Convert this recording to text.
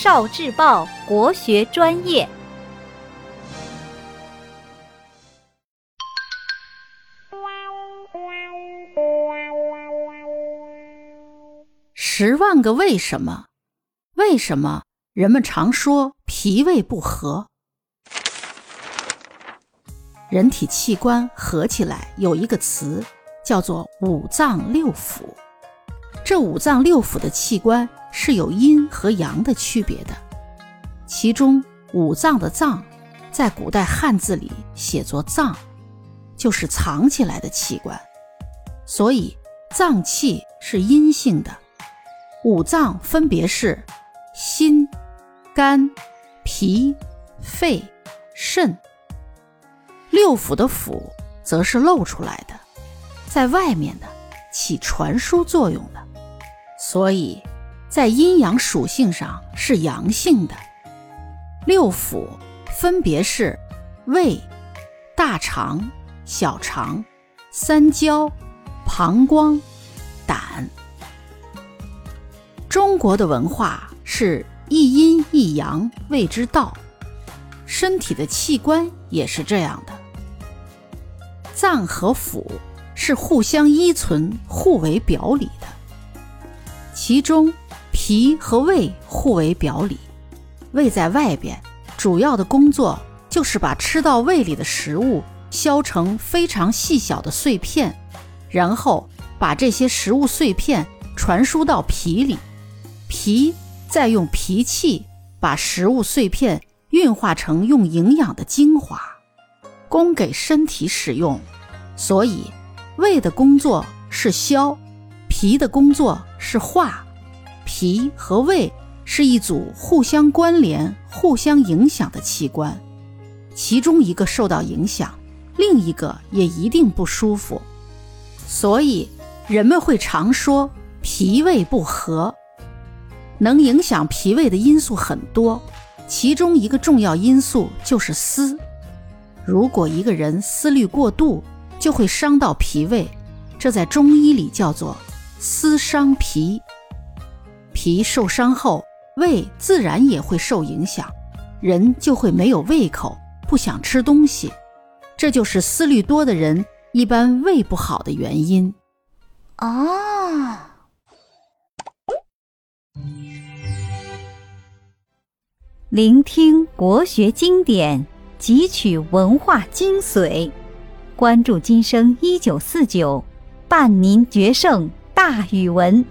少智报国学专业。十万个为什么？为什么人们常说脾胃不和？人体器官合起来有一个词，叫做五脏六腑。这五脏六腑的器官是有阴和阳的区别的。其中五脏的脏，在古代汉字里写作脏，就是藏起来的器官，所以脏器是阴性的。五脏分别是心、肝、脾、肺、肾。六腑的腑则是露出来的，在外面的，起传输作用的。所以，在阴阳属性上是阳性的。六腑分别是胃、大肠、小肠、三焦、膀胱、胆。中国的文化是一阴一阳谓之道，身体的器官也是这样的。脏和腑是互相依存、互为表里的。其中，脾和胃互为表里。胃在外边，主要的工作就是把吃到胃里的食物削成非常细小的碎片，然后把这些食物碎片传输到脾里，脾再用脾气把食物碎片运化成用营养的精华，供给身体使用。所以，胃的工作是消。脾的工作是化，脾和胃是一组互相关联、互相影响的器官，其中一个受到影响，另一个也一定不舒服。所以人们会常说脾胃不和。能影响脾胃的因素很多，其中一个重要因素就是思。如果一个人思虑过度，就会伤到脾胃，这在中医里叫做。思伤脾，脾受伤后，胃自然也会受影响，人就会没有胃口，不想吃东西。这就是思虑多的人一般胃不好的原因。哦，聆听国学经典，汲取文化精髓，关注今生一九四九，伴您决胜。大语文。